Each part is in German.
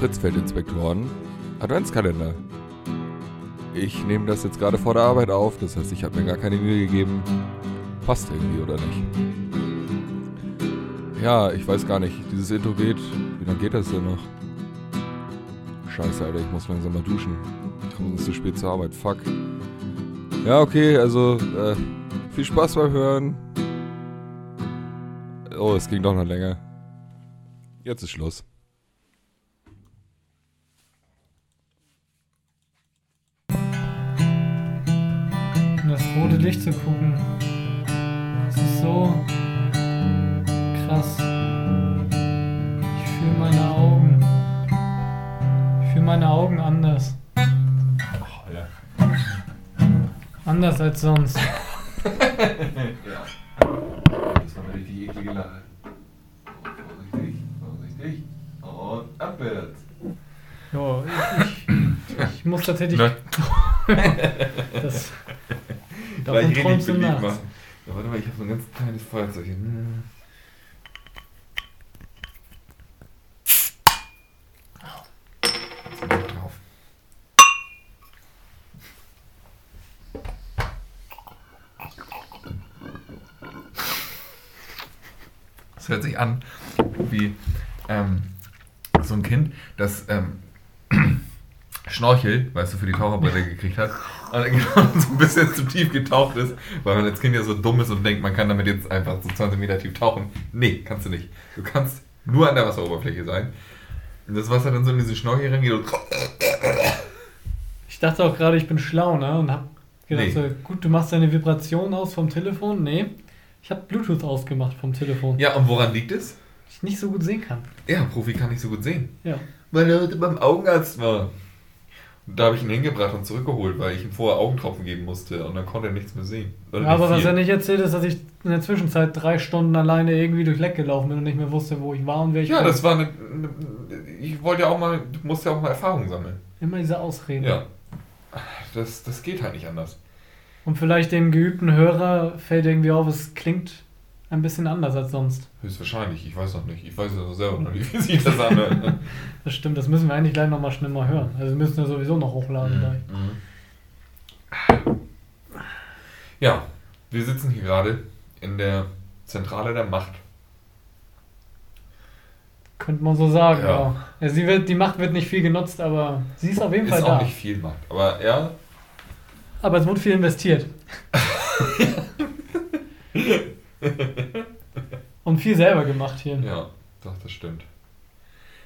Fritzfeldinspektoren Adventskalender. Ich nehme das jetzt gerade vor der Arbeit auf, das heißt, ich habe mir gar keine Mühe gegeben. Passt irgendwie oder nicht? Ja, ich weiß gar nicht. Dieses Intro geht. Wie lange geht das denn noch? Scheiße, Alter, ich muss langsam mal duschen. Ich komme sonst zu spät zur Arbeit. Fuck. Ja, okay, also äh, viel Spaß beim Hören. Oh, es ging doch noch länger. Jetzt ist Schluss. Licht zu gucken. Das ist so krass. Ich fühle meine Augen. Ich fühle meine Augen anders. Anders als sonst. ja. Das war eine richtig eklige Lache. Vorsichtig, vorsichtig. Und abwärts. Jo, ich, ich, ich muss tatsächlich. Davon richtig träumst du nachts. machen. Ja, warte mal, ich habe so ein ganz kleines Feuerzeug hier. Ich drauf. Das hört sich an wie ähm, so ein Kind, das ähm, Schnorchel, weißt du, für die Taucherbrille gekriegt hat. Und dann genau so ein bisschen zu tief getaucht ist, weil man als Kind ja so dumm ist und denkt, man kann damit jetzt einfach so 20 Meter tief tauchen. Nee, kannst du nicht. Du kannst nur an der Wasseroberfläche sein. Und das Wasser dann so in diese Schnorchel reingeht und Ich dachte auch gerade, ich bin schlau, ne? Und hab gedacht, Nee. so, gut, du machst deine Vibration aus vom Telefon. Nee, ich habe Bluetooth ausgemacht vom Telefon. Ja, und woran liegt es? Ich nicht so gut sehen kann. Ja, Profi kann nicht so gut sehen. Ja. Weil er heute beim Augenarzt war. Da habe ich ihn hingebracht und zurückgeholt, weil ich ihm vorher Augentropfen geben musste und dann konnte er nichts mehr sehen. Oder Aber nicht was er nicht erzählt ist, dass ich in der Zwischenzeit drei Stunden alleine irgendwie durch Leck gelaufen bin und nicht mehr wusste, wo ich war und wer ich Ja, das war eine, eine. Ich wollte ja auch mal. Du musst ja auch mal Erfahrung sammeln. Immer diese Ausreden. Ja. Das, das geht halt nicht anders. Und vielleicht dem geübten Hörer fällt irgendwie auf, es klingt ein bisschen anders als sonst. Höchstwahrscheinlich, ich weiß noch nicht. Ich weiß ja selber noch nicht, wie sich das anhört. Das stimmt, das müssen wir eigentlich gleich nochmal schnell mal hören. Also wir müssen ja sowieso noch hochladen gleich. Ja, wir sitzen hier gerade in der Zentrale der Macht. Könnte man so sagen, Ja. ja. ja. sie wird, die Macht wird nicht viel genutzt, aber sie ist auf jeden Ist Fall auch da. nicht viel Macht. Aber ja, Aber es wurde viel investiert. Und viel selber gemacht hier. ja, doch, das stimmt.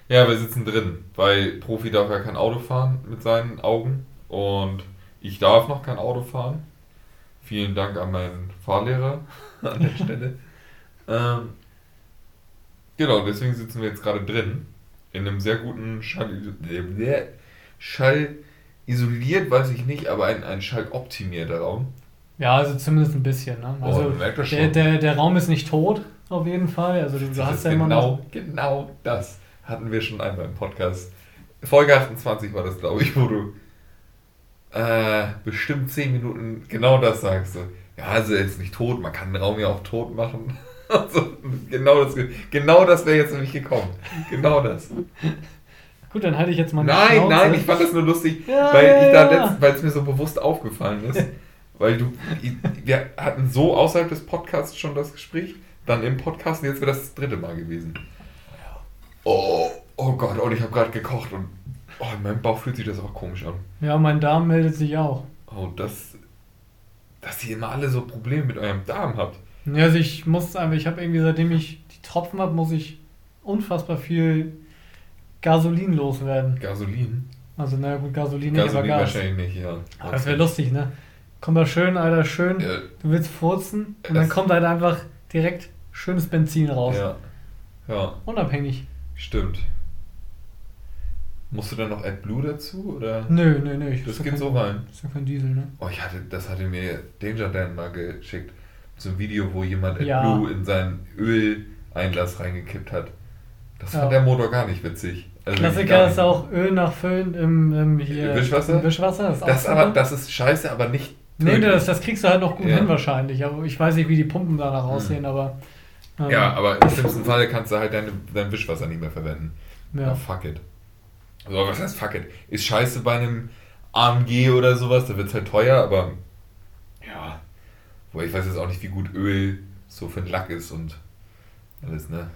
Ja, wir sitzen drin, weil Profi darf ja kein Auto fahren mit seinen Augen und ich darf noch kein Auto fahren. Vielen Dank an meinen Fahrlehrer an der Stelle. ähm, genau, deswegen sitzen wir jetzt gerade drin. In einem sehr guten Schall, äh, Schall isoliert, weiß ich nicht, aber ein, ein schalloptimierter Raum. Ja, also zumindest ein bisschen. Ne? Oh, Also merkt das der, schon. der, der Raum ist nicht tot, auf jeden Fall. Also du, Das hast ja immer genau, noch. genau das hatten wir schon einmal im Podcast. Folge 28 war das, glaube ich, wo du äh, bestimmt 10 Minuten genau das sagst. Ja, also er ist nicht tot, man kann den Raum ja auch tot machen. Also, genau das, genau das wäre jetzt nämlich gekommen. Genau das. Gut, dann halte ich jetzt mal Nein, Schnauze. nein, ich fand das nur lustig, Ja, weil ja, ja. es mir so bewusst aufgefallen ist. weil du, wir hatten so außerhalb des Podcasts schon das Gespräch, dann im Podcast und jetzt wäre das das dritte Mal gewesen. Oh, oh Gott, und ich habe gerade gekocht und oh, in meinem Bauch fühlt sich das auch komisch an. Ja, mein Darm meldet sich auch. Oh, das, dass ihr immer alle so Probleme mit eurem Darm habt. Ja, also ich muss einfach, ich habe irgendwie, seitdem ich die Tropfen habe, muss ich unfassbar viel Gasolin loswerden. Gasolin? Also, naja, gut, Gasolin nicht, aber Gasolin Gas. wahrscheinlich nicht, ja. Aber das wäre lustig, ne? Kommt da schön, Alter, schön. Ja, Du willst furzen und dann Es- kommt halt einfach direkt schönes Benzin raus. ja, ja, Unabhängig. stimmt. Musst du dann noch AdBlue dazu, oder? Nö, nö, nö. Ich Das ja geht kein- so rein. Ist ja kein Diesel, ne? Oh, ich hatte, das hatte mir Danger Dan mal geschickt. So ein Video, wo jemand Ja. AdBlue in seinen Öleinlass reingekippt hat. Das fand Ja. der Motor gar nicht witzig. Also Klassiker ist auch Öl nachfüllen im, im hier, Wischwasser? Im Wischwasser. Das, Das, aber, das ist scheiße, aber nicht. Nee, das, das kriegst du halt noch gut Ja. hin wahrscheinlich. Aber ich weiß nicht, wie die Pumpen danach aussehen, aber. ähm, Ja, aber im schlimmsten Fall kannst du halt deine, dein Wischwasser nicht mehr verwenden. Ja. Ja. fuck it. So, was heißt fuck it? Ist scheiße bei einem AMG oder sowas, da wird es halt teuer, aber ja. Wobei ich weiß jetzt auch nicht, wie gut Öl so für den Lack ist und alles, ne?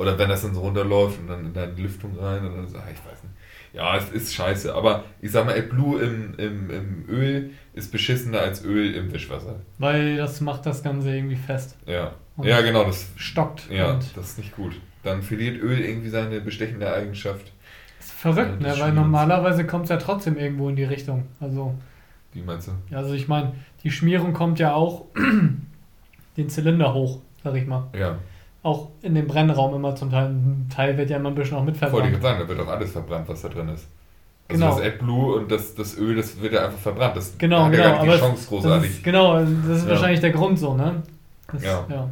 Oder wenn das dann so runterläuft und dann in deine Lüftung rein und dann so, ah, ich weiß nicht. Ja, es ist scheiße, aber ich sag mal, AdBlue im, im, im Öl ist beschissener als Öl im Wischwasser. Weil das macht das Ganze irgendwie fest. Ja. ja, genau, das stockt. Ja, das ist nicht gut. Dann verliert Öl irgendwie seine bestechende Eigenschaft. Das ist verrückt, ja, ne? Weil normalerweise kommt es ja trotzdem irgendwo in die Richtung. Also. Wie meinst du? Also ich meine, die Schmierung kommt ja auch den Zylinder hoch, sag ich mal. Ja. Auch in dem Brennraum immer zum Teil. Ein Teil wird ja immer ein bisschen auch mitverbrannt. Wollte ich sagen, da wird auch alles verbrannt, was da drin ist. Also genau. das AdBlue und das, das Öl, das wird ja einfach verbrannt. Das genau, hat genau, ja gar nicht die Chance großartig. Ist, genau, das ist ja. wahrscheinlich der Grund so, ne? Das, ja. ja.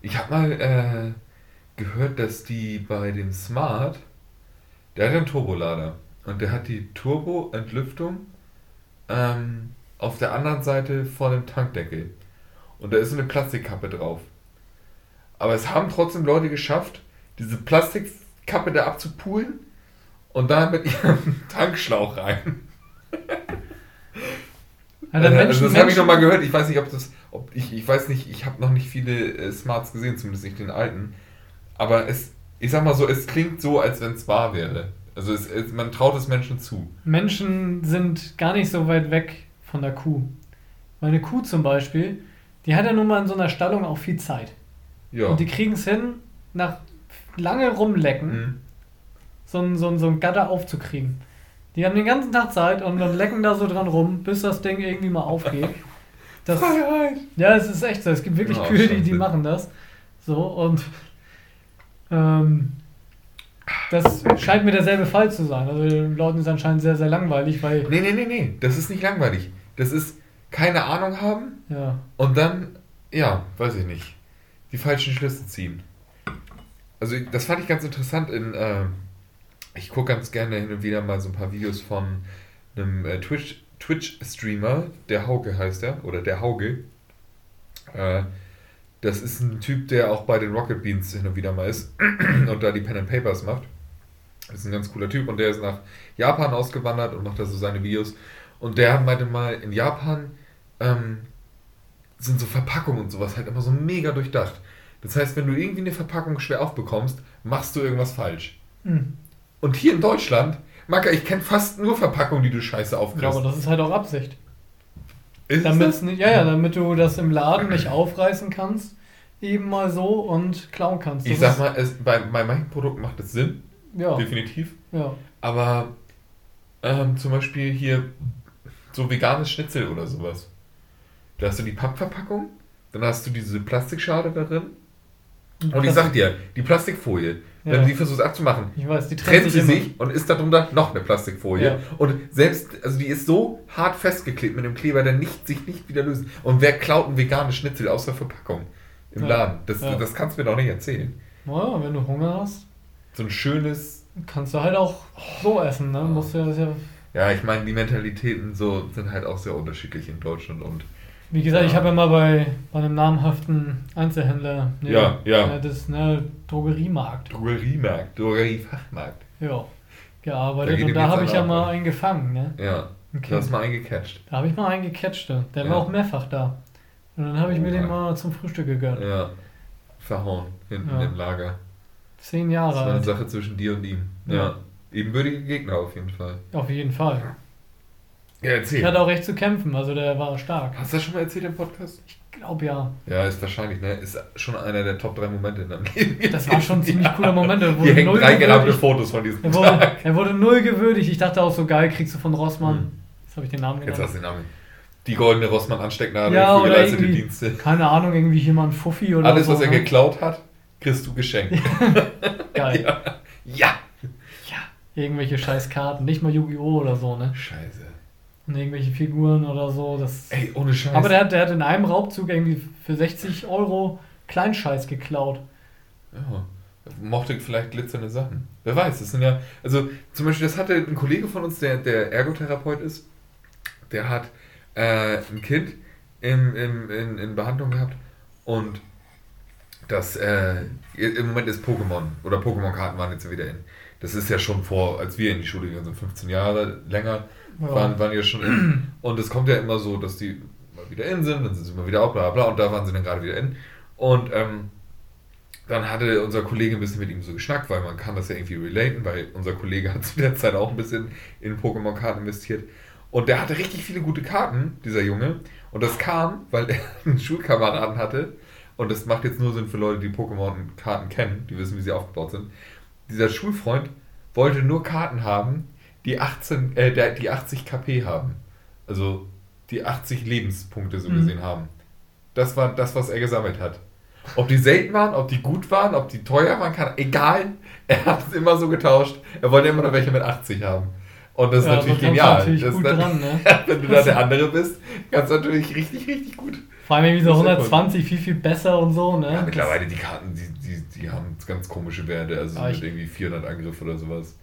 Ich habe mal äh, gehört, dass die bei dem Smart, der hat einen Turbolader und der hat die Turbo-Entlüftung ähm, auf der anderen Seite vor dem Tankdeckel. Und da ist eine Plastikkappe drauf. Aber es haben trotzdem Leute geschafft, diese Plastikkappe da abzupulen und dann mit ihrem Tankschlauch rein. Also, also das habe ich noch mal gehört. Ich weiß nicht, ob das, ob ich, ich weiß nicht, ich habe noch nicht viele äh, Smarts gesehen, zumindest nicht den alten. Aber es, ich sag mal so, es klingt so, als wenn es wahr wäre. Also es, es, man traut es Menschen zu. Menschen sind gar nicht so weit weg von der Kuh. Meine Kuh zum Beispiel, die hat ja nun mal in so einer Stallung auch viel Zeit. Ja. Und die kriegen es hin, nach lange rumlecken, mhm. so, ein, so, ein, so ein Gatter aufzukriegen. Die haben den ganzen Tag Zeit und dann lecken da so dran rum, bis das Ding irgendwie mal aufgeht. Das, Freiheit! Ja, es ist echt so. Es gibt wirklich oh, Kühe, die, die machen das. So, und ähm, das scheint mir derselbe Fall zu sein. Also den Leuten ist anscheinend sehr, sehr langweilig, weil. Nee, nee, nee, nee. Das ist nicht langweilig. Das ist keine Ahnung haben. Ja. Und dann, ja, weiß ich nicht die falschen Schlüsse ziehen. Also das fand ich ganz interessant in, äh, ich gucke ganz gerne hin und wieder mal so ein paar Videos von einem äh, Twitch, Twitch-Streamer, der Hauge heißt er, oder der Hauge. Äh, das ist ein Typ, der auch bei den Rocket Beans hin und wieder mal ist und da die Pen and Papers macht. Das ist ein ganz cooler Typ und der ist nach Japan ausgewandert und macht da so seine Videos. Und der meinte mal, in Japan ähm, sind so Verpackungen und sowas halt immer so mega durchdacht. Das heißt, wenn du irgendwie eine Verpackung schwer aufbekommst, machst du irgendwas falsch. Mhm. Und hier in Deutschland, Maka, ich kenne fast nur Verpackungen, die du scheiße aufkriegst. Ja, aber das ist halt auch Absicht. Ist damit nicht, ja, ja, damit du das im Laden nicht aufreißen kannst, eben mal so und klauen kannst. Das ich sag mal, es, bei, bei manchen Produkten macht es Sinn. Ja. Definitiv. Ja. Aber ähm, zum Beispiel hier so veganes Schnitzel oder sowas. Da hast du die Pappverpackung, dann hast du diese Plastikschale darin. Und ich sag dir, die Plastikfolie, ja. wenn du die versuchst abzumachen, ich weiß, die trennt, trennt sie sich und ist darunter noch eine Plastikfolie. Ja. Und selbst, also die ist so hart festgeklebt mit dem Kleber, der nicht, sich nicht wieder löst. Und wer klaut ein veganes Schnitzel aus der Verpackung im ja. Laden? Das, das kannst du mir doch nicht erzählen. Ja, wenn du Hunger hast. So ein schönes. Kannst du halt auch so essen, ne? Musst du ja, ja, ich meine, die Mentalitäten so sind halt auch sehr unterschiedlich in Deutschland und wie gesagt, ja. ich habe ja mal bei, bei einem namhaften Einzelhändler, ne, ja, ja. das ne, Drogeriemarkt. Drogeriemarkt, Drogeriefachmarkt. Ja, gearbeitet da und da habe ich ja mal einen gefangen. Ne? Ja, okay. du hast mal einen gecatcht. Da habe ich mal einen gecatcht, der ja. war auch mehrfach da. Und dann habe ich oh, mir den mal zum Frühstück gegönnt. Ja, verhauen, hinten ja. im Lager. Zehn Jahre Das war eine Sache zwischen dir und ihm. Ja. ja. Ebenbürtige Gegner auf jeden Fall. Auf jeden Fall. Ja, erzähl. Ich hatte auch recht zu kämpfen, also der war stark. Hast du das schon mal erzählt im Podcast? Ich glaube ja. Ja, ist wahrscheinlich, ne? Ist schon einer der Top 3 Momente in deinem Leben. Das war schon ein ziemlich cooler Moment. Hier hängen drei Fotos von diesem er wurde, Tag. Er wurde null gewürdigt. Ich dachte auch so geil, kriegst du von Rossmann. Hm. Jetzt habe ich den Namen genannt. Jetzt hast du den Namen. Die goldene Rossmann-Anstecknadel ja, für geleistete Dienste. Keine Ahnung, irgendwie jemand Fuffi oder Alles, so. was er ne? geklaut hat, kriegst du geschenkt. geil. Ja. ja. Ja. Irgendwelche scheiß Karten. Nicht mal Yu-Gi-Oh! oder so, ne? Scheiße und irgendwelche Figuren oder so. Das Ey, ohne Scheiß. Aber der hat, der hat in einem Raubzug irgendwie für 60 Euro Kleinscheiß geklaut. Ja. Mochte vielleicht glitzernde Sachen. Wer weiß, das sind ja. Also zum Beispiel, das hatte ein Kollege von uns, der, der Ergotherapeut ist, der hat äh, ein Kind im, im, in, in Behandlung gehabt und das äh, im Moment ist Pokémon oder Pokémon-Karten waren jetzt wieder in. Das ist ja schon vor, als wir in die Schule gegangen sind, 15 Jahre länger, ja. waren, waren ja schon in. Und es kommt ja immer so, dass die mal wieder in sind, dann sind sie mal wieder out, bla bla, und da waren sie dann gerade wieder in. Und ähm, dann hatte unser Kollege ein bisschen mit ihm so geschnackt, weil man kann das ja irgendwie relaten, weil unser Kollege hat zu der Zeit auch ein bisschen in Pokémon-Karten investiert. Und der hatte richtig viele gute Karten, dieser Junge. Und das kam, weil er einen Schulkameraden hatte. Und das macht jetzt nur Sinn für Leute, die Pokémon-Karten kennen, die wissen, wie sie aufgebaut sind. Dieser Schulfreund wollte nur Karten haben, die, 18, äh, die 80 KP haben. Also die 80 Lebenspunkte so mhm. gesehen haben. Das war das, was er gesammelt hat. Ob die selten waren, ob die gut waren, ob die teuer waren, kann, egal. Er hat es immer so getauscht. Er wollte immer noch welche mit 80 haben. Und das ist ja, natürlich genial. Natürlich das dran, ne? wenn du da der andere bist, kannst du natürlich richtig, richtig gut. Vor allem irgendwie so 120 viel, viel besser und so, ne? Ja, mittlerweile die Karten, die, die, die haben ganz komische Werte, also ah, mit irgendwie 400 Angriff oder sowas.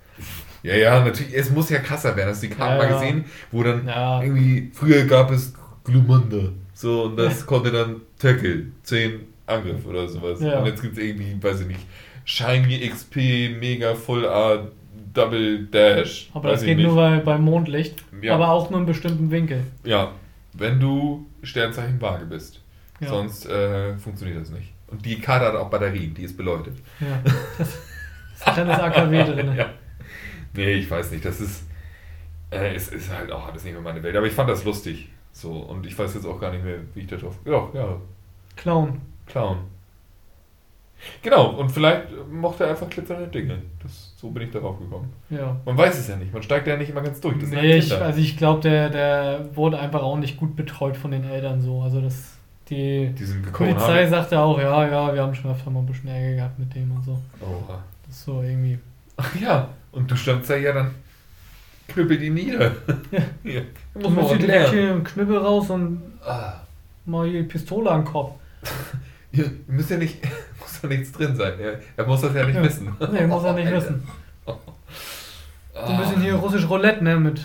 Ja, ja, natürlich, es muss ja krasser werden. Hast du die Karten ja, mal gesehen, wo dann ja. irgendwie, früher gab es Glumanda, so, und das konnte dann Tackle, 10 Angriff oder sowas. Und jetzt gibt es irgendwie, weiß ich nicht, Shiny XP, Mega Full Art, Double Dash. Aber das geht nicht. nur bei, beim Mondlicht, ja. aber auch nur in bestimmten Winkel. Ja, wenn du Sternzeichen Waage bist. Ja. Sonst äh, funktioniert das nicht. Und die Karte hat auch Batterien, die ist beleuchtet. Ja, das ist ein kleines AKW drin. Ja. Nee, ich weiß nicht, das ist. Äh, es ist halt auch alles nicht mehr meine Welt. Aber ich fand das lustig. So, und ich weiß jetzt auch gar nicht mehr, wie ich da drauf. Ja, ja. Clown. Clown. Genau, und vielleicht mochte er einfach glitzernde Dinge. Das, so bin ich darauf gekommen. Ja. Man weiß es ja nicht, man steigt ja nicht immer ganz durch. Das nee, ich, also ich glaube, der, der wurde einfach auch nicht gut betreut von den Eltern so. Also das, die Polizei haben. sagte auch, ja, ja, wir haben schon öfter mal ein bisschen Ärger gehabt mit dem und so. Oha. Das ist so irgendwie. Ach ja, und du standst da ja dann knüppel die nieder. Ja. ja. Du musst direkt hier Knüppel raus und ah. mal hier die Pistole an den Kopf. Ihr müsst ja nicht, muss ja nichts drin sein. Er, er muss das ja nicht ja. wissen. Nee, muss er nicht Alter. wissen. So ein bisschen hier russisch Roulette, ne? Mit,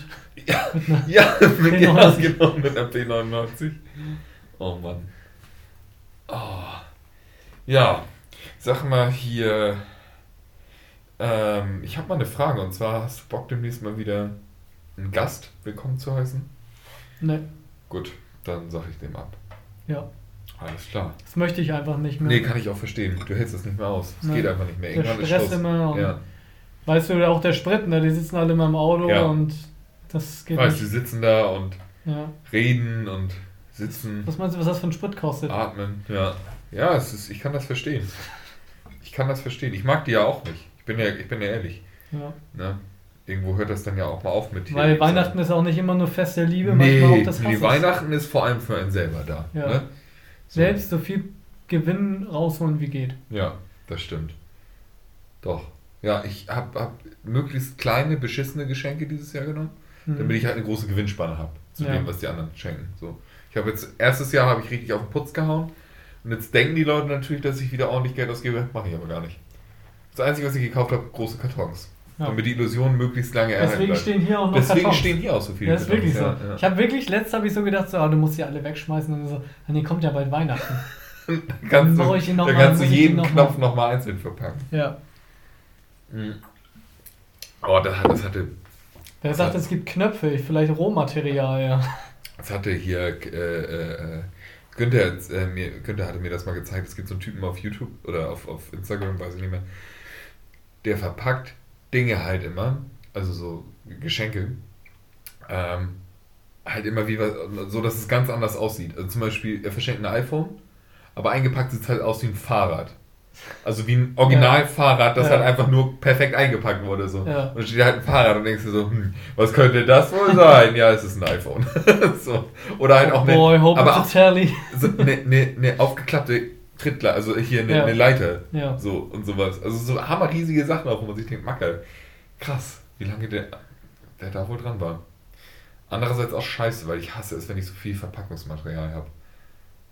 ja, mit einer ja, mit, genau, genau, mit einer P99. Oh Mann. Oh. Ja, sag mal hier. Ähm, ich habe mal eine Frage und zwar hast du Bock demnächst mal wieder einen Gast willkommen zu heißen? Ne. Gut, dann sag ich dem ab. Ja. Alles klar. Das möchte ich einfach nicht mehr. Nee, kann ich auch verstehen. Du hältst das nicht mehr aus. Es geht einfach nicht mehr. Irgendwann der Stress ist immer. Ja. Weißt du, auch der Sprit, ne? die sitzen alle immer im Auto ja. und das geht weißt, nicht. die sitzen da und ja. reden und sitzen. Was meinst du, was das für ein Sprit kostet? Atmen, ja. Ja, es ist, ich kann das verstehen. Ich kann das verstehen. Ich mag die ja auch nicht. Ich bin ja, ich bin ja ehrlich. Ja. Ne? Irgendwo hört das dann ja auch mal auf mit dir. Weil Weihnachten ist auch nicht immer nur Fest der Liebe, nee, manchmal auch das Hass nee, Weihnachten ist vor allem für einen selber da. Ja. Ne? Selbst so viel Gewinn rausholen wie geht. Ja, das stimmt. Doch. Ja, ich habe hab möglichst kleine, beschissene Geschenke dieses Jahr genommen, mhm. damit ich halt eine große Gewinnspanne habe zu ja. dem, was die anderen schenken. So. Ich habe jetzt, erstes Jahr habe ich richtig auf den Putz gehauen und jetzt denken die Leute natürlich, dass ich wieder ordentlich Geld ausgebe, mache ich aber gar nicht. Das Einzige, was ich gekauft habe, große Kartons. Ja. Damit die Illusion möglichst lange erhalten Deswegen bleibt. stehen hier auch noch Deswegen Kartons. stehen hier auch so viele. Ja, das ist wirklich so. Ja, ja. Ich habe wirklich, letztes habe ich so gedacht, so, oh, du musst sie alle wegschmeißen und so, ah, nee, kommt ja bald Weihnachten. kannst dann du, dann kannst du jeden noch Knopf nochmal einzeln verpacken. Ja. Mhm. Oh, das, das hatte... Wer sagt, es gibt Knöpfe, vielleicht Rohmaterial, ja. Das hatte hier... Äh, äh, Günther, äh, mir, Günther hatte mir das mal gezeigt. Es gibt so einen Typen auf YouTube oder auf, auf Instagram, weiß ich nicht mehr. Der verpackt Dinge halt immer, also so Geschenke, ähm, halt immer wie so, dass es ganz anders aussieht. Also zum Beispiel, er verschenkt ein iPhone, aber eingepackt sieht es halt aus wie ein Fahrrad. Also wie ein Originalfahrrad, das ja. halt einfach nur perfekt eingepackt wurde. So. Ja. Und dann steht halt ein Fahrrad und denkst du so, hm, was könnte das wohl sein? ja, es ist ein iPhone. so. Oder halt auch eine, oh aber auch, so eine, eine, eine aufgeklappte Trittleiter, also hier eine, ja. eine Leiter. Ja. So und sowas. Also so hammerriesige Sachen auch, wo man sich denkt, Macke, krass, wie lange der, der da wohl dran war. Andererseits auch scheiße, weil ich hasse es, wenn ich so viel Verpackungsmaterial habe.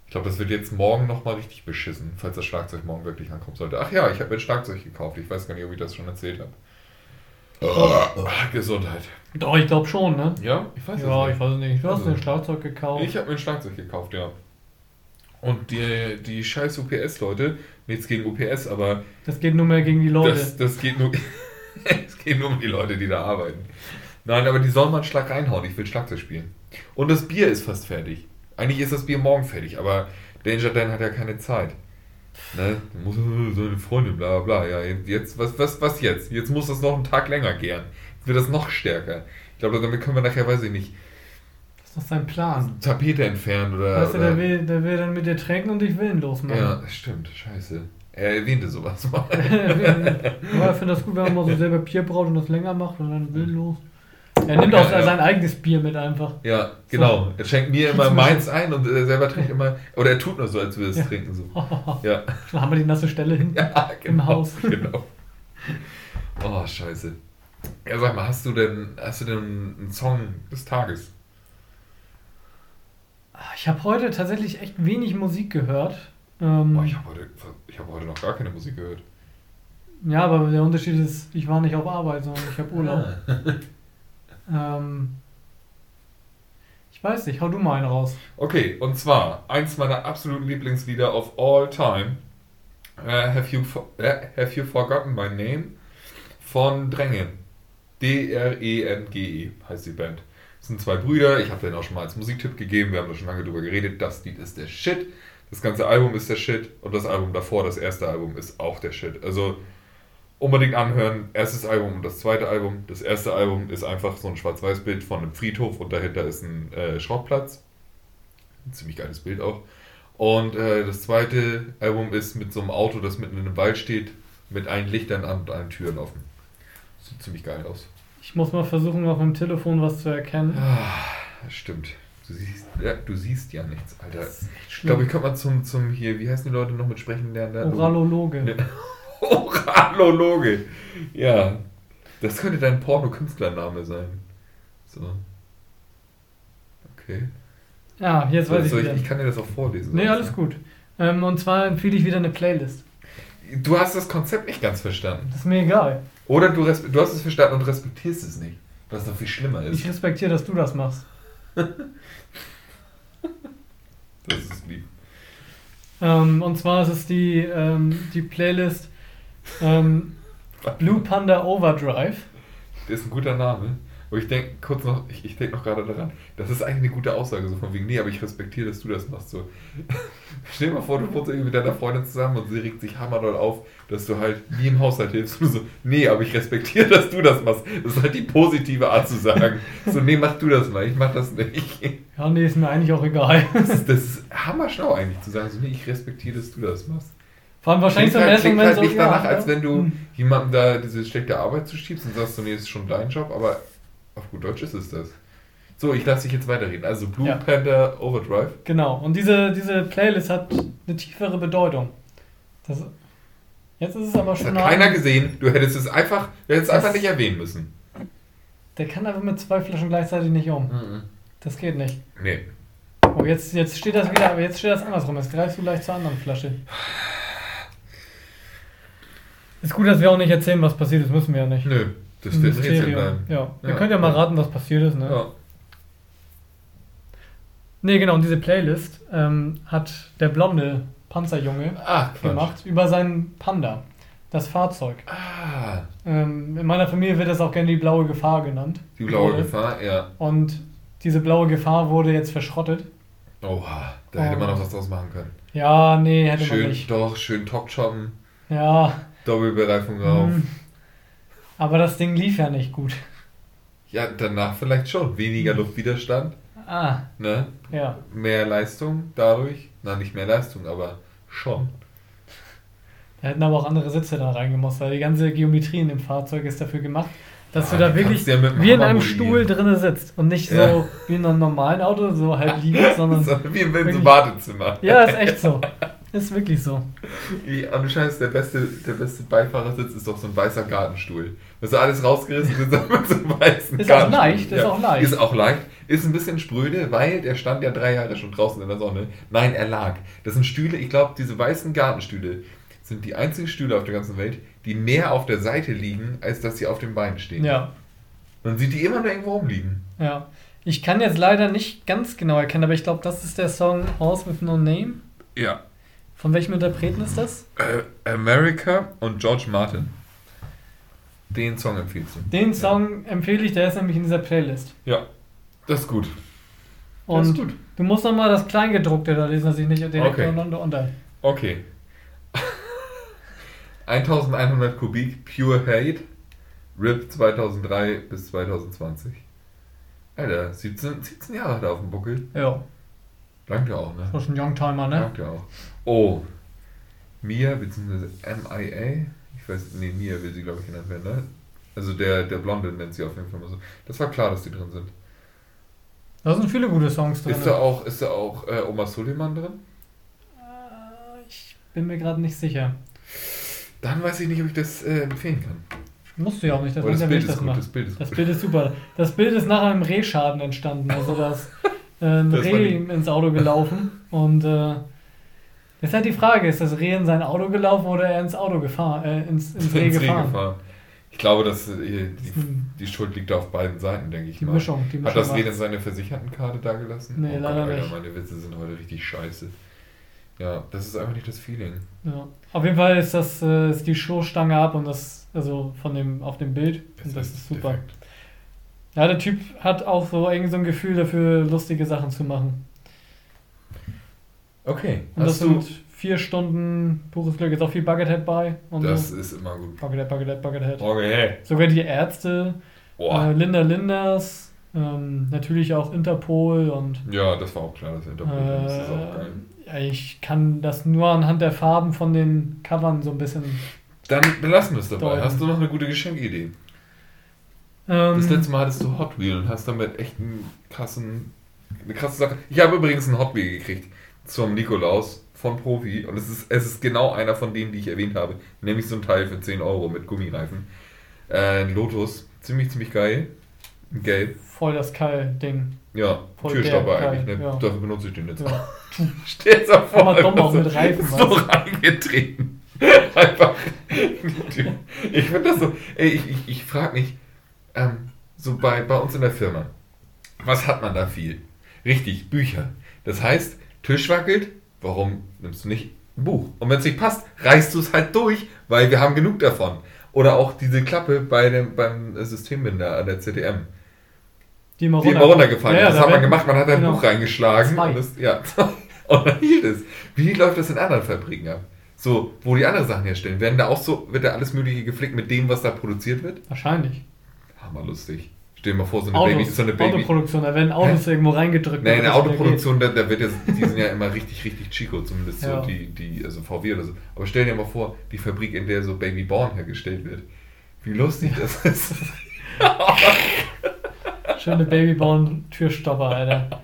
Ich glaube, das wird jetzt morgen nochmal richtig beschissen, falls das Schlagzeug morgen wirklich ankommen sollte. Ach ja, ich habe ein Schlagzeug gekauft. Ich weiß gar nicht, ob ich das schon erzählt habe. Oh, Gesundheit. Doch, ich glaube schon, ne? Ja, ich weiß ja, nicht. ich weiß nicht. Du hast also, ein Schlagzeug gekauft. Ich habe mir ein Schlagzeug gekauft, ja. Und die, die scheiß UPS-Leute, nichts gegen UPS, aber. Das geht nur mehr gegen die Leute. Das, das geht nur. es geht nur um die Leute, die da arbeiten. Nein, aber die sollen mal einen Schlag reinhauen. Ich will Schlagzeug spielen. Und das Bier ist fast fertig. Eigentlich ist das Bier morgen fertig, aber Danger Dan hat ja keine Zeit. Ne? Muss seine Freundin, bla bla. Ja, jetzt, was, was, was jetzt? Jetzt muss das noch einen Tag länger gären. Jetzt wird das noch stärker. Ich glaube, damit können wir nachher, weiß ich nicht. Ist sein Plan. Tapete entfernen oder. Weißt du, der will, der will dann mit dir trinken und dich willenlos machen. Ja, stimmt. Scheiße. Er erwähnte sowas mal. Aber ich finde das gut, wenn man mal so selber Bier braut und das länger macht und dann willenlos. Er nimmt auch ja, sein eigenes Bier mit einfach. Ja, genau. So. Er schenkt mir immer meins ein und er selber trinkt immer. Oder er tut nur so, als würde er es ja. trinken. So. Ja. Dann haben wir die nasse Stelle hin ja, genau, im Haus. Genau. Oh, scheiße. Ja, sag mal, hast du denn, hast du denn einen Song des Tages? Ich habe heute tatsächlich echt wenig Musik gehört. Ähm, oh, ich habe heute, hab heute noch gar keine Musik gehört. Ja, aber der Unterschied ist, ich war nicht auf Arbeit, sondern ich habe Urlaub. Ähm, ich weiß nicht, hau du mal einen raus. Okay, und zwar eins meiner absoluten Lieblingslieder of all time. Uh, have, you uh, have You Forgotten My Name? Von Drängen. D-R-E-N-G-E -E heißt die Band. Sind zwei Brüder, ich habe den auch schon mal als Musiktipp gegeben, wir haben da schon lange drüber geredet. Das Lied ist der Shit. Das ganze Album ist der Shit und das Album davor, das erste Album, ist auch der Shit. Also unbedingt anhören. Erstes Album und das zweite Album. Das erste Album ist einfach so ein Schwarz-Weiß-Bild von einem Friedhof und dahinter ist ein äh, Schrottplatz. Ein ziemlich geiles Bild auch. Und äh, das zweite Album ist mit so einem Auto, das mitten in einem Wald steht, mit allen Lichtern an und allen Türen offen. Sieht ziemlich geil aus. Ich muss mal versuchen, auf dem Telefon was zu erkennen. Ah, stimmt. Du siehst, ja, du siehst ja nichts, Alter. Ich glaube, ich komme mal zum, zum hier, wie heißen die Leute noch mit Sprechen lernen? Oralologe. Ne. Oralologe. Ja. Das könnte dein Porno-Künstlername sein. So. Okay. Ja, jetzt weiß also, ich, ich. Ich kann dir das auch vorlesen. Nee, alles gut. Ähm, und zwar empfehle ich wieder eine Playlist. Du hast das Konzept nicht ganz verstanden. Das ist mir egal. Oder du, du hast es verstanden und respektierst es nicht. Was noch viel schlimmer ist. Ich respektiere, dass du das machst. das ist lieb. Ähm, und zwar ist es die, ähm, die Playlist ähm, Blue Panda Overdrive. Das ist ein guter Name. Wo ich denke, kurz noch, ich, ich denke noch gerade daran, das ist eigentlich eine gute Aussage, so von wegen, nee, aber ich respektiere, dass du das machst. So. Stell dir mal vor, du wohnst irgendwie mit deiner Freundin zusammen und sie regt sich hammerdoll auf, dass du halt nie im Haushalt hilfst. Und so, nee, aber ich respektiere, dass du das machst. Das ist halt die positive Art zu sagen. So, nee, mach du das mal, ich mach das nicht. Ja, nee, ist mir eigentlich auch egal. Das ist, das ist hammerschlau eigentlich zu sagen, so, nee, ich respektiere, dass du das machst. Vor allem wahrscheinlich so im halt- ersten Moment halt so, nicht ja, danach, als wenn du hm. jemandem da diese schlechte Arbeit zuschiebst und sagst, so, nee, das ist schon dein Job, aber auf gut Deutsch ist es das. So, ich lasse dich jetzt weiterreden. Also Blue ja. Panda Overdrive. Genau, und diese, diese Playlist hat eine tiefere Bedeutung. Das, jetzt ist es aber schon. Das hat keiner gesehen. Du hättest es einfach, du hättest einfach nicht erwähnen müssen. Der kann einfach mit zwei Flaschen gleichzeitig nicht um. Mhm. Das geht nicht. Nee. Oh, jetzt, jetzt steht das wieder, aber jetzt steht das andersrum. Jetzt greifst du gleich zur anderen Flasche. Ist gut, dass wir auch nicht erzählen, was passiert ist, müssen wir ja nicht. Nö. Das wird Rätsel bleiben. Ja. Ihr könnt ja mal raten, was passiert ist, ne? Ja. Ne, genau, und diese Playlist ähm, hat der blonde Panzerjunge Ach, gemacht über seinen Panda, das Fahrzeug. Ah. Ähm, in meiner Familie wird das auch gerne die blaue Gefahr genannt. Die blaue Gefahr, ja. Und diese blaue Gefahr wurde jetzt verschrottet. Oha, da hätte man noch was draus machen können. Ja, nee, hätte schön, man nicht. Doch, schön top choppen. Ja. Doppelbereifung drauf. Hm. Aber das Ding lief ja nicht gut. Ja, danach vielleicht schon. Weniger hm. Luftwiderstand. Ah. Ne? Ja. Mehr Leistung dadurch. Na, nicht mehr Leistung, aber schon. Da hätten aber auch andere Sitze da reingemusst, weil die ganze Geometrie in dem Fahrzeug ist dafür gemacht, dass ja, du da wirklich ja wie in einem Stuhl drin sitzt und nicht so ja. wie in einem normalen Auto, so halb liegend, sondern. so, wie in so Badezimmer. Ja, ist echt so. Ist wirklich so. Ja, und du scheinst, der beste, der beste Beifahrersitz ist doch so ein weißer Gartenstuhl. Das ist alles rausgerissen ist mit so einem weißen Ist auch leicht, ist ja. auch leicht. Ist auch leicht. Ist ein bisschen spröde, weil der stand ja drei Jahre schon draußen in der Sonne. Nein, er lag. Das sind Stühle, ich glaube, diese weißen Gartenstühle sind die einzigen Stühle auf der ganzen Welt, die mehr auf der Seite liegen, als dass sie auf den Beinen stehen. Ja. Man sieht die immer nur irgendwo rumliegen. Ja. Ich kann jetzt leider nicht ganz genau erkennen, aber ich glaube, das ist der Song Horse with No Name. Ja. Von welchem Interpreten ist das? Äh, America und George Martin. Den Song empfiehlst du? Den Song ja. empfehle ich, der ist nämlich in dieser Playlist. Ja, das ist gut. Und das ist gut. du musst nochmal das Kleingedruckte da lesen, dass ich nicht direkt okay. unter, unter. Okay. 1100 Kubik Pure Hate, RIP 2003 bis 2020. Alter, 17, 17 Jahre hat er auf dem Buckel. Ja. Langt ja auch, ne? Das ist ein Youngtimer, ne? Langt ja auch. Oh. Mia, bzw. MIA. Ich weiß, nee, Mia will sie, glaube ich, genannt werden, ne? Also der, der Blonde nennt sie auf jeden Fall mal so. Das war klar, dass die drin sind. Da sind viele gute Songs drin. Ist da auch, ist da auch äh, Oma Suleiman drin? Äh, ich bin mir gerade nicht sicher. Dann weiß ich nicht, ob ich das äh, empfehlen kann. Musst du ja auch nicht, das, das Bild ist das gut, das Bild ist Das Bild ist super. Das Bild ist nach einem Rehschaden entstanden. Also da ist äh, ein das Reh ins Auto gelaufen und äh, ist halt die Frage, ist das Reh in sein Auto gelaufen oder er ins Auto gefahren, äh, ins, ins Reh ins gefahren? Reh gefahren. Ich glaube, dass äh, die, die, Schuld liegt auf beiden Seiten, denke ich die mal. Mischung, die Mischung Hat das Reh denn seine Versichertenkarte da gelassen? Nee, oh leider Gott, Alter, nicht. Meine Witze sind heute richtig scheiße. Ja, das ist einfach nicht das Feeling. Ja. Auf jeden Fall ist das äh, ist die Showstange ab und das, also von dem, auf dem Bild. Das und das ist, ist super. Defekt. Ja, der Typ hat auch so irgendwie so ein Gefühl dafür, lustige Sachen zu machen. Okay. Und das sind vier Stunden pures Glück. Ist auch viel Buckethead bei. das so. ist immer gut. Buckethead, Buckethead, Buckethead. Okay. Sogar die Ärzte. Äh, Linda Linders. Ähm, natürlich auch Interpol und. Ja, das war auch klar, dass Interpol äh, das ist auch geil. Ja, ich kann das nur anhand der Farben von den Covern so ein bisschen. Dann belassen wir es dabei. Deuten. Hast du noch eine gute Geschenkidee? Ähm, das letzte Mal hattest du Hot Wheel und hast damit echt einen krassen, eine krasse Sache. Ich habe übrigens einen Hot Wheel gekriegt zum Nikolaus von Profi und es ist, es ist genau einer von denen, die ich erwähnt habe. Nämlich so ein Teil für 10 Euro mit Gummireifen. Äh, Lotus. Ziemlich, ziemlich geil. Gelb. Voll das Keil-Ding. Ja, Voll Türstopper eigentlich. Ne? Ja. Dafür benutze ich den jetzt. Ja. Stell dir vor, mal dumm auch mit Reifen. So reingetreten. Einfach. ich finde das so. Ey, ich, ich, ich frage mich, ähm, so bei, bei uns in der Firma, was hat man da viel? Richtig, Bücher. Das heißt, Tisch wackelt, warum nimmst du nicht ein Buch? Und wenn es nicht passt, reißt du es halt durch, weil wir haben genug davon. Oder auch diese Klappe bei dem, beim Systembinder an der CTM. Die immer, die immer runtergefallen ja, ja, Das hat man gemacht, man hat ein genau. Buch reingeschlagen. Und, das, ja, und dann hielt es. Wie läuft das in anderen Fabriken ab? So, wo die andere Sachen herstellen. Werden da auch so, wird da alles Mögliche geflickt mit dem, was da produziert wird? Wahrscheinlich. Hammerlustig. Stell dir mal vor, so eine Autos, Baby. So eine Baby. Autoproduktion, da werden Autos Hä? irgendwo reingedrückt. Nein, in der Autoproduktion, da, da, wird ja, die sind ja immer richtig, richtig chico, zumindest ja. so die, die, also VW oder so. Aber stell dir mal vor, die Fabrik, in der so Babyborn hergestellt wird. Wie lustig das ist. Schöne Babyborn-Türstopper, Alter.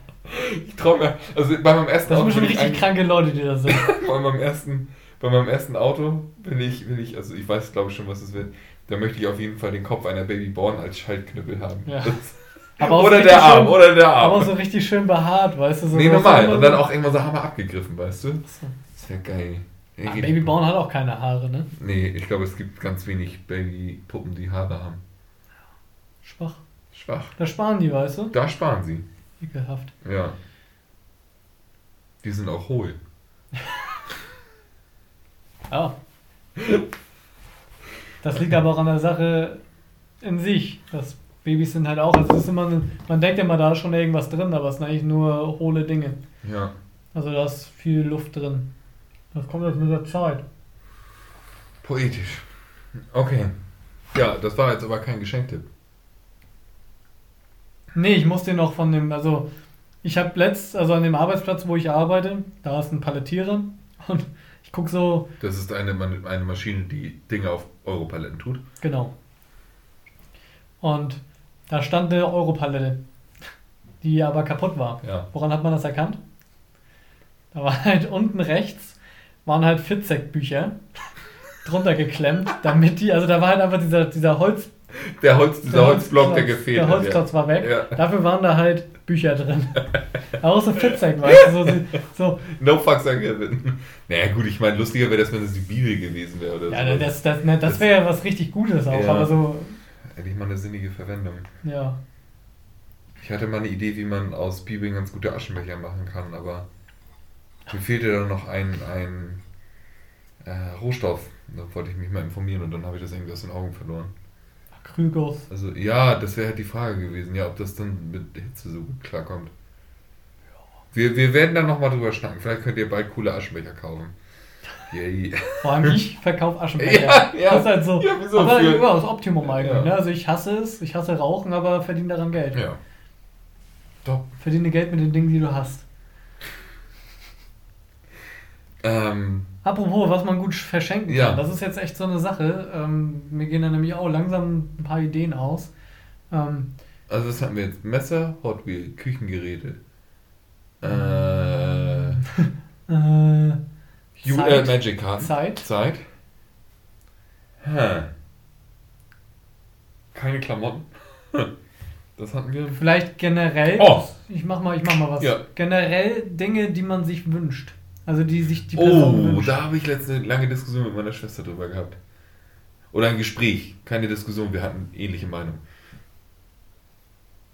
Ich trau mir, also bei meinem ersten das Auto. Das sind schon richtig kranke Leute, die da sind. bei meinem ersten, bei meinem ersten Auto bin ich, will ich, also ich weiß glaube ich schon, was es wird da möchte ich auf jeden Fall den Kopf einer Babyborn als Schaltknüppel haben. Ja. oder der Arm, schön, oder der Arm. Aber so richtig schön behaart, weißt du? So nee, normal. Und dann auch irgendwann so Hammer abgegriffen, weißt du? Das wäre geil. Ah, Babyborn hat auch keine Haare, ne? Nee, ich glaube, es gibt ganz wenig Babypuppen, die Haare haben. Schwach. Schwach. Da sparen die, weißt du? Da sparen sie. Ekelhaft. Ja. Die sind auch hohl. ja. Das liegt aber auch an der Sache in sich. Das Babys sind halt auch, also immer, man denkt immer, da ist schon irgendwas drin, aber es sind eigentlich nur hohle Dinge. Ja. Also da ist viel Luft drin. Das kommt jetzt mit der Zeit. Poetisch. Okay. Ja, das war jetzt aber kein Geschenktipp. Nee, ich muss dir noch von dem, also ich habe letzt, also an dem Arbeitsplatz, wo ich arbeite, da ist ein Palettierer und ich gucke so. Das ist eine, eine Maschine, die Dinge auf Europaletten tut. Genau. Und da stand eine Europalette, die aber kaputt war. Ja. Woran hat man das erkannt? Da war halt unten rechts waren halt Fitzek-Bücher drunter geklemmt, damit die, also da war halt einfach dieser, dieser Holz. Der Holz, dieser der Holzblock, der gefehlt hat. Der Holzklotz ja. war weg. Ja. Dafür waren da halt Bücher drin. Auch so Fitzek, weißt du, so, so. No fucks are given. Naja, gut, ich meine, lustiger wäre das, wenn es die Bibel gewesen wäre oder ja, so. das, das, ne, das, das wäre ja was richtig Gutes auch, ja. aber so. Endlich mal eine sinnige Verwendung. Ja. Ich hatte mal eine Idee, wie man aus Bibeln ganz gute Aschenbecher machen kann, aber mir fehlte dann noch ein, ein äh, Rohstoff. Da wollte ich mich mal informieren und dann habe ich das irgendwie aus den Augen verloren. Krügers. Also ja, das wäre halt die Frage gewesen, ja, ob das dann mit Hitze so gut klarkommt. Wir, wir werden dann nochmal drüber schnacken. Vielleicht könnt ihr bald coole Aschenbecher kaufen. Yay. Vor allem ich verkaufe Aschenbecher. Ja, ja. Das ist halt so. Ja, wieso aber für... immer das Optimum eigentlich. Ja. Ne? Also ich hasse es, ich hasse Rauchen, aber verdiene daran Geld. Ja. Top. Verdiene Geld mit den Dingen, die du hast. Ähm, Apropos, was man gut verschenken kann, ja. das ist jetzt echt so eine Sache. Ähm, mir gehen da nämlich auch langsam ein paar Ideen aus. Ähm, also was haben wir jetzt? Messer, Hot Wheel, Küchengeräte. Äh, äh, Ju Zeit. Äh, Magic Karten. Zeit. Zeit. Hä. Keine Klamotten. Das hatten wir. Vielleicht generell. Oh. Ich mach mal, ich mach mal was. Ja. Generell Dinge, die man sich wünscht. Also die sich die Person Oh, wünscht. da habe ich letzte lange Diskussion mit meiner Schwester drüber gehabt. Oder ein Gespräch, keine Diskussion, wir hatten ähnliche Meinung.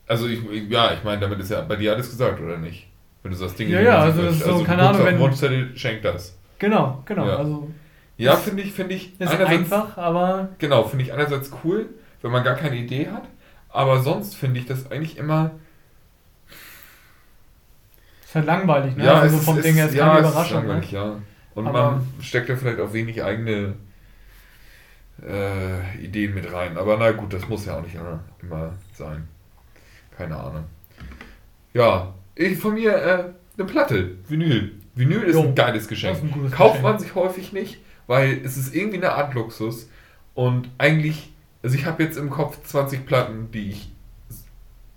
Also ich, ja, ich meine, damit ist ja bei dir alles gesagt, oder nicht? Wenn du sagst Dinge, ja, ja, also das ist so, also keine Ahnung, wenn Wunschzettel schenkt das. Genau, genau. Ja, also ja finde ich, finde ich. Ist einfach, aber. Genau, finde ich einerseits cool, wenn man gar keine Idee hat. Aber sonst finde ich das eigentlich immer. Ist halt langweilig, ne? Ja, also es vom ist, Ding her ist ja, keine Überraschung. Ne? ja. Und aber man steckt ja vielleicht auch wenig eigene äh, Ideen mit rein. Aber na gut, das muss ja auch nicht immer, immer sein. Keine Ahnung. Ja, ich von mir äh, eine Platte, Vinyl. Vinyl ist jo, ein geiles Geschenk. Ein Kauft Geschenk. man sich häufig nicht, weil es ist irgendwie eine Art Luxus. Und eigentlich also ich habe jetzt im Kopf 20 Platten, die ich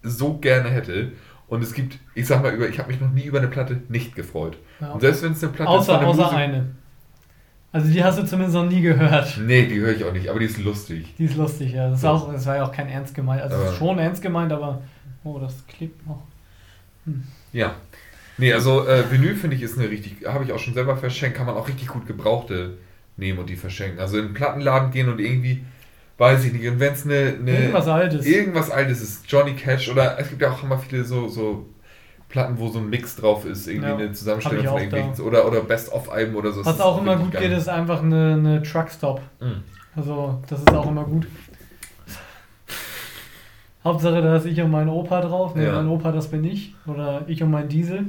so gerne hätte. Und es gibt, ich sag mal, über, ich habe mich noch nie über eine Platte nicht gefreut. Ja. Und selbst wenn es eine Platte außer, ist. Außer Musik, eine. Also die hast du zumindest noch nie gehört. Nee, die höre ich auch nicht, aber die ist lustig. Die ist lustig, ja. Das, ja. Auch, das war ja auch kein ernst gemeint. Also aber, schon ernst gemeint, aber. Oh, das klebt noch. Hm. Ja. Nee, also äh, Vinyl finde ich ist eine richtig, habe ich auch schon selber verschenkt, kann man auch richtig gut gebrauchte nehmen und die verschenken. Also in den Plattenladen gehen und irgendwie weiß ich nicht. Und wenn es eine, eine. Irgendwas Altes. Irgendwas Altes ist. Johnny Cash oder es gibt ja auch immer viele so, so Platten, wo so ein Mix drauf ist. Irgendwie ja, eine Zusammenstellung von irgendwelchen. Oder, oder Best-of-Alben oder so. Was auch immer gut geht, ist einfach eine, eine Truckstop. Mhm. Also, das ist auch immer gut. Hauptsache, da ist ich und mein Opa drauf. Ne, ja. mein Opa, das bin ich. Oder ich und mein Diesel.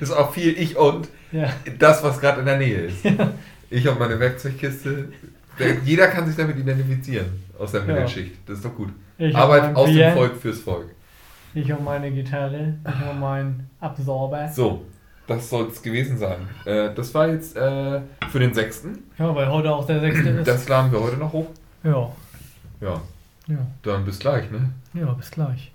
Ist auch viel ich und ja. das, was gerade in der Nähe ist. Ja. Ich und meine Werkzeugkiste, jeder kann sich damit identifizieren aus der Mittelschicht. Ja. Das ist doch gut. Ich Arbeit aus Bier, dem Volk fürs Volk. Ich und meine Gitarre, ich und mein Absorber. So, das soll es gewesen sein. Äh, das war jetzt äh, für den 6. Ja, weil heute auch der 6. ist. Das laden wir heute noch hoch. Ja. Ja. Ja. Dann bis gleich, ne? Ja, bis gleich.